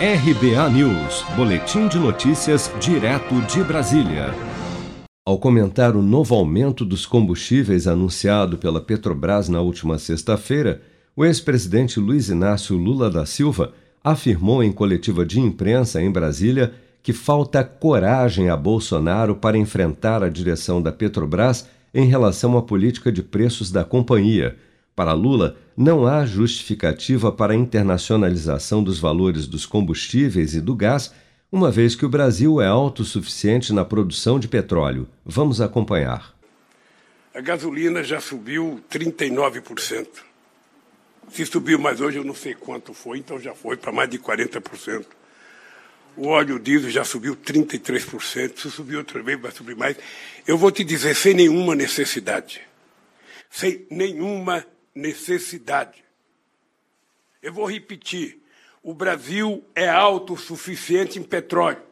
RBA News, Boletim de Notícias, direto de Brasília. Ao comentar o novo aumento dos combustíveis anunciado pela Petrobras na última sexta-feira, o ex-presidente Luiz Inácio Lula da Silva afirmou em coletiva de imprensa em Brasília que falta coragem a Bolsonaro para enfrentar a direção da Petrobras em relação à política de preços da companhia para Lula, não há justificativa para a internacionalização dos valores dos combustíveis e do gás, uma vez que o Brasil é autossuficiente na produção de petróleo. Vamos acompanhar. A gasolina já subiu 39%. Se subiu mais hoje, eu não sei quanto foi, então já foi para mais de 40%. O óleo diesel já subiu 33%. Se subir outra vez, vai subir mais. Eu vou te dizer, sem nenhuma necessidade. Sem nenhuma necessidade necessidade. Eu vou repetir: o Brasil é autossuficiente em petróleo.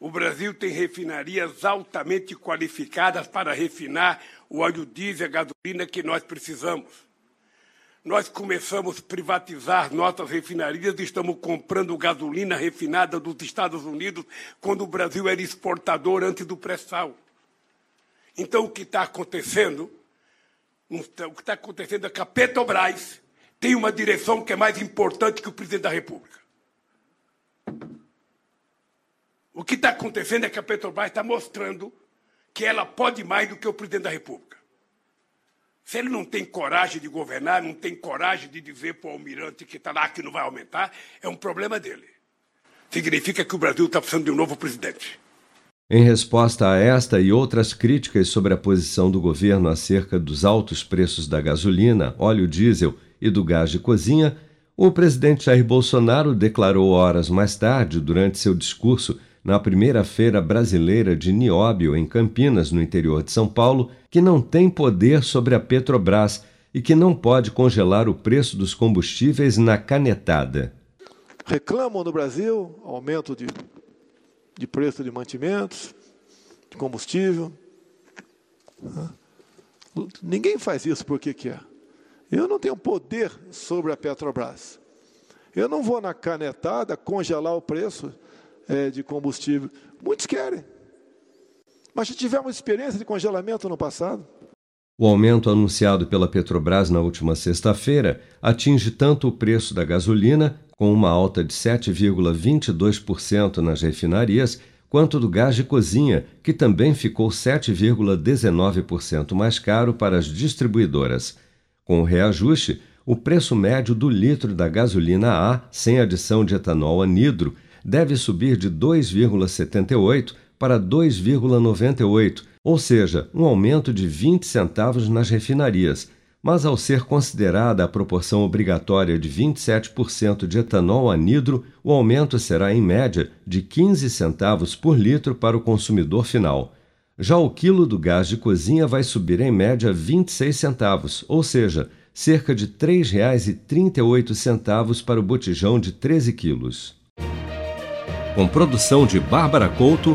O Brasil tem refinarias altamente qualificadas para refinar o óleo diesel e a gasolina que nós precisamos. Nós começamos a privatizar nossas refinarias e estamos comprando gasolina refinada dos Estados Unidos quando o Brasil era exportador antes do pré-sal. Então, o que está acontecendo o que está acontecendo é que a Petrobras tem uma direção que é mais importante que o presidente da República. O que está acontecendo é que a Petrobras está mostrando que ela pode mais do que o presidente da República. Se ele não tem coragem de governar, não tem coragem de dizer para o almirante que está lá que não vai aumentar, é um problema dele. Significa que o Brasil está precisando de um novo presidente. Em resposta a esta e outras críticas sobre a posição do governo acerca dos altos preços da gasolina, óleo diesel e do gás de cozinha, o presidente Jair Bolsonaro declarou horas mais tarde, durante seu discurso na primeira feira brasileira de Nióbio, em Campinas, no interior de São Paulo, que não tem poder sobre a Petrobras e que não pode congelar o preço dos combustíveis na canetada. Reclamam no Brasil aumento de de preço de mantimentos, de combustível. Ninguém faz isso porque quer. Eu não tenho poder sobre a Petrobras. Eu não vou na canetada congelar o preço é, de combustível. Muitos querem. Mas já tivemos experiência de congelamento no passado. O aumento anunciado pela Petrobras na última sexta-feira atinge tanto o preço da gasolina com uma alta de 7,22% nas refinarias, quanto do gás de cozinha, que também ficou 7,19% mais caro para as distribuidoras. Com o reajuste, o preço médio do litro da gasolina A, sem adição de etanol anidro, deve subir de 2,78 para 2,98, ou seja, um aumento de 20 centavos nas refinarias mas ao ser considerada a proporção obrigatória de 27% de etanol anidro, o aumento será em média de 15 centavos por litro para o consumidor final. Já o quilo do gás de cozinha vai subir em média 26 centavos, ou seja, cerca de R$ 3,38 para o botijão de 13 quilos. Com produção de Bárbara Couto,